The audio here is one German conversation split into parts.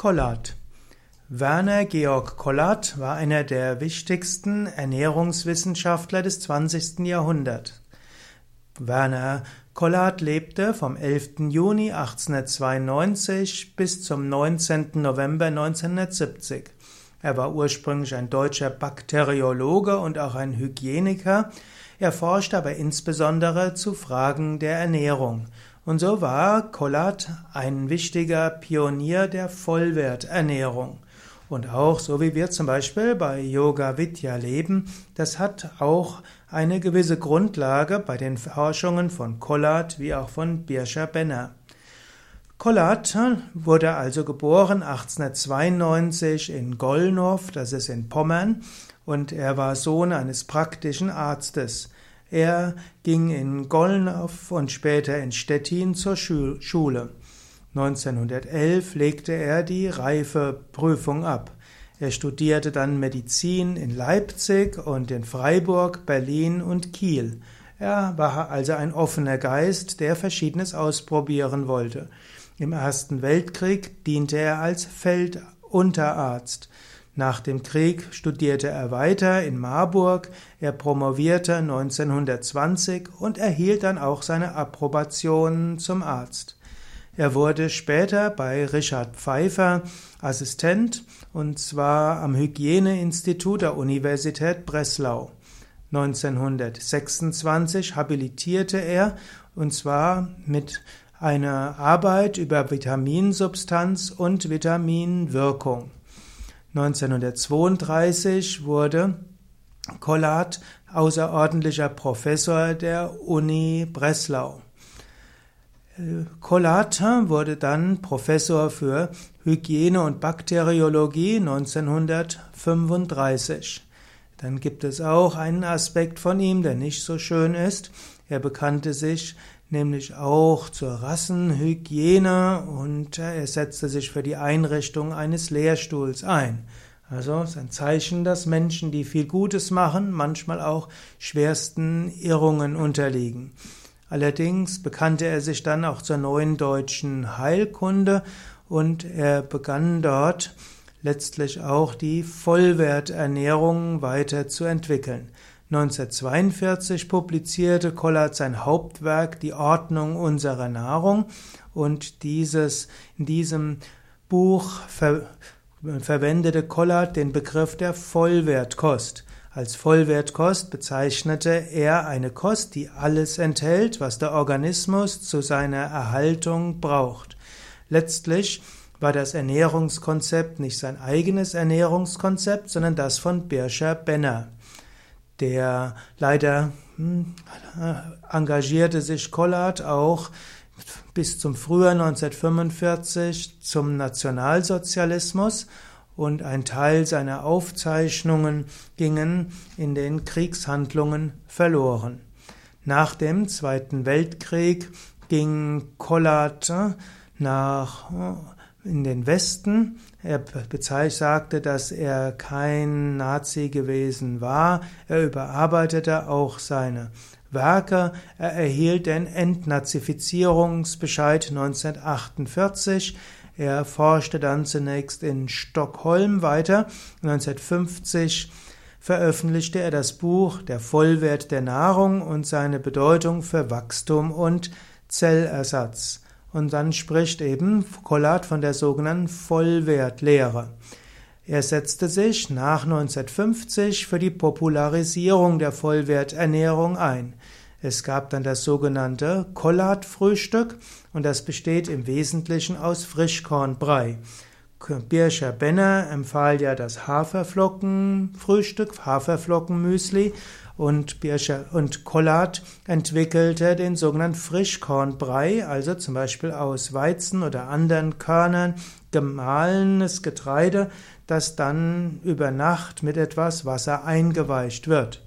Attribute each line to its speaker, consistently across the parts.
Speaker 1: Kollat. Werner Georg Kollat war einer der wichtigsten Ernährungswissenschaftler des 20. Jahrhunderts. Werner Kollat lebte vom 11. Juni 1892 bis zum 19. November 1970. Er war ursprünglich ein deutscher Bakteriologe und auch ein Hygieniker. Er forschte aber insbesondere zu Fragen der Ernährung. Und so war Kollat ein wichtiger Pionier der Vollwerternährung. Und auch, so wie wir zum Beispiel bei Yoga Vidya leben, das hat auch eine gewisse Grundlage bei den Forschungen von Kollat wie auch von Birscher Benner. Kollat wurde also geboren 1892 in Gollnow, das ist in Pommern, und er war Sohn eines praktischen Arztes. Er ging in Gollnow und später in Stettin zur Schule. 1911 legte er die Reifeprüfung ab. Er studierte dann Medizin in Leipzig und in Freiburg, Berlin und Kiel. Er war also ein offener Geist, der Verschiedenes ausprobieren wollte. Im Ersten Weltkrieg diente er als Feldunterarzt. Nach dem Krieg studierte er weiter in Marburg, er promovierte 1920 und erhielt dann auch seine Approbation zum Arzt. Er wurde später bei Richard Pfeiffer Assistent und zwar am Hygieneinstitut der Universität Breslau. 1926 habilitierte er und zwar mit einer Arbeit über Vitaminsubstanz und Vitaminwirkung. 1932 wurde Kollat außerordentlicher Professor der Uni Breslau. Kollat wurde dann Professor für Hygiene und Bakteriologie 1935. Dann gibt es auch einen Aspekt von ihm, der nicht so schön ist. Er bekannte sich nämlich auch zur Rassenhygiene und er setzte sich für die Einrichtung eines Lehrstuhls ein. Also ist ein Zeichen, dass Menschen, die viel Gutes machen, manchmal auch schwersten Irrungen unterliegen. Allerdings bekannte er sich dann auch zur neuen deutschen Heilkunde und er begann dort letztlich auch die Vollwerternährung weiterzuentwickeln. 1942 publizierte Kollert sein Hauptwerk Die Ordnung unserer Nahrung und dieses, in diesem Buch ver, verwendete Kollert den Begriff der Vollwertkost. Als Vollwertkost bezeichnete er eine Kost, die alles enthält, was der Organismus zu seiner Erhaltung braucht. Letztlich war das Ernährungskonzept nicht sein eigenes Ernährungskonzept, sondern das von Birscher Benner. Der leider hm, engagierte sich Kollard auch bis zum Frühjahr 1945 zum Nationalsozialismus und ein Teil seiner Aufzeichnungen gingen in den Kriegshandlungen verloren. Nach dem Zweiten Weltkrieg ging Kollard nach in den Westen. Er sagte, dass er kein Nazi gewesen war. Er überarbeitete auch seine Werke. Er erhielt den Entnazifizierungsbescheid 1948. Er forschte dann zunächst in Stockholm weiter. 1950 veröffentlichte er das Buch Der Vollwert der Nahrung und seine Bedeutung für Wachstum und Zellersatz. Und dann spricht eben Collard von der sogenannten Vollwertlehre. Er setzte sich nach 1950 für die Popularisierung der Vollwerternährung ein. Es gab dann das sogenannte Collard-Frühstück und das besteht im Wesentlichen aus Frischkornbrei. Birscher Benner empfahl ja das Haferflockenfrühstück, Haferflockenmüsli und Birscher und Collard entwickelte den sogenannten Frischkornbrei, also zum Beispiel aus Weizen oder anderen Körnern gemahlenes Getreide, das dann über Nacht mit etwas Wasser eingeweicht wird.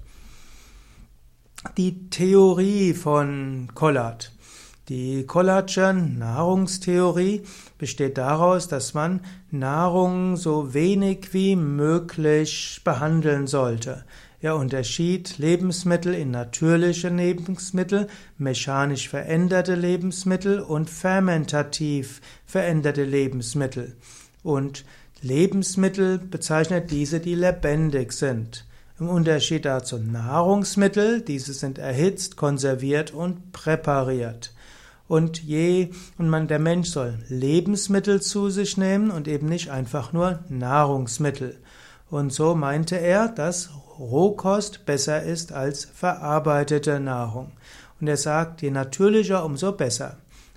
Speaker 1: Die Theorie von Collard. Die Collardsche Nahrungstheorie besteht daraus, dass man Nahrung so wenig wie möglich behandeln sollte. Er unterschied Lebensmittel in natürliche Lebensmittel, mechanisch veränderte Lebensmittel und fermentativ veränderte Lebensmittel. Und Lebensmittel bezeichnet diese, die lebendig sind. Im Unterschied dazu Nahrungsmittel, diese sind erhitzt, konserviert und präpariert. Und je, und man, der Mensch soll Lebensmittel zu sich nehmen und eben nicht einfach nur Nahrungsmittel. Und so meinte er, dass Rohkost besser ist als verarbeitete Nahrung. Und er sagt, je natürlicher, umso besser.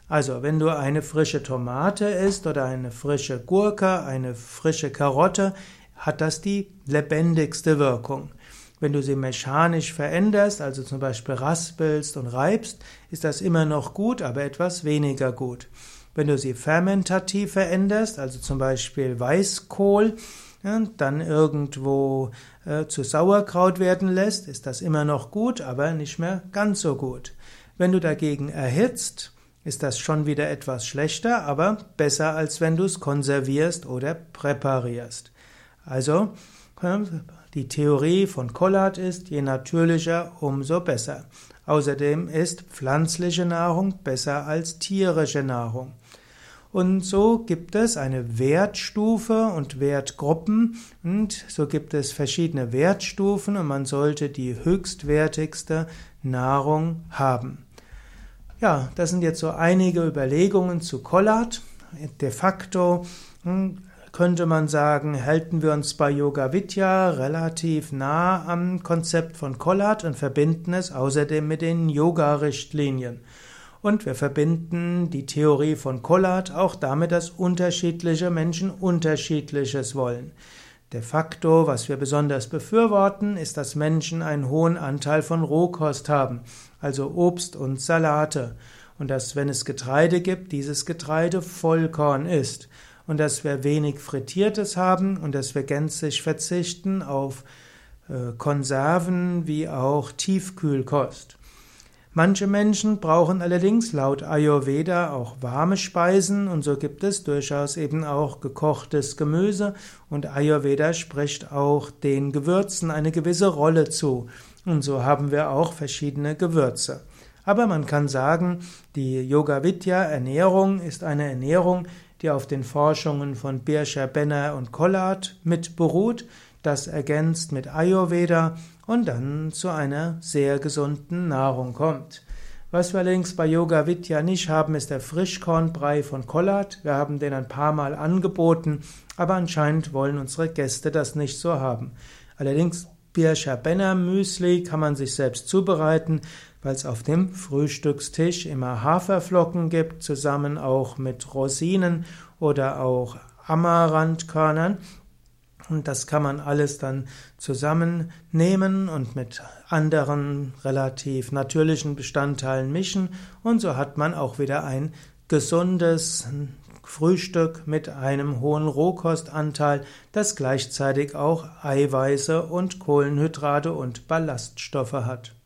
Speaker 1: Also, wenn du eine frische Tomate isst oder eine frische Gurke, eine frische Karotte, hat das die lebendigste Wirkung. Wenn du sie mechanisch veränderst, also zum Beispiel raspelst und reibst, ist das immer noch gut, aber etwas weniger gut. Wenn du sie fermentativ veränderst, also zum Beispiel Weißkohl, dann irgendwo äh, zu Sauerkraut werden lässt, ist das immer noch gut, aber nicht mehr ganz so gut. Wenn du dagegen erhitzt, ist das schon wieder etwas schlechter, aber besser als wenn du es konservierst oder präparierst. Also, die Theorie von Collard ist, je natürlicher, umso besser. Außerdem ist pflanzliche Nahrung besser als tierische Nahrung. Und so gibt es eine Wertstufe und Wertgruppen und so gibt es verschiedene Wertstufen und man sollte die höchstwertigste Nahrung haben. Ja, das sind jetzt so einige Überlegungen zu Collard. De facto hm, könnte man sagen, halten wir uns bei Yoga Vidya relativ nah am Konzept von Collard und verbinden es außerdem mit den Yoga-Richtlinien. Und wir verbinden die Theorie von Collard auch damit, dass unterschiedliche Menschen unterschiedliches wollen. De facto, was wir besonders befürworten, ist, dass Menschen einen hohen Anteil von Rohkost haben, also Obst und Salate, und dass, wenn es Getreide gibt, dieses Getreide Vollkorn ist und dass wir wenig Frittiertes haben und dass wir gänzlich verzichten auf äh, Konserven wie auch Tiefkühlkost. Manche Menschen brauchen allerdings laut Ayurveda auch warme Speisen und so gibt es durchaus eben auch gekochtes Gemüse und Ayurveda spricht auch den Gewürzen eine gewisse Rolle zu und so haben wir auch verschiedene Gewürze. Aber man kann sagen, die Yoga Vidya Ernährung ist eine Ernährung, die auf den Forschungen von Birscher, Benner und Collard mit beruht, das ergänzt mit Ayurveda und dann zu einer sehr gesunden Nahrung kommt. Was wir allerdings bei Yoga Vidya nicht haben, ist der Frischkornbrei von Collard. Wir haben den ein paar Mal angeboten, aber anscheinend wollen unsere Gäste das nicht so haben. Allerdings Birscher Benner Müsli kann man sich selbst zubereiten weil es auf dem Frühstückstisch immer Haferflocken gibt, zusammen auch mit Rosinen oder auch Amaranthkörnern. Und das kann man alles dann zusammennehmen und mit anderen relativ natürlichen Bestandteilen mischen. Und so hat man auch wieder ein gesundes Frühstück mit einem hohen Rohkostanteil, das gleichzeitig auch Eiweiße und Kohlenhydrate und Ballaststoffe hat.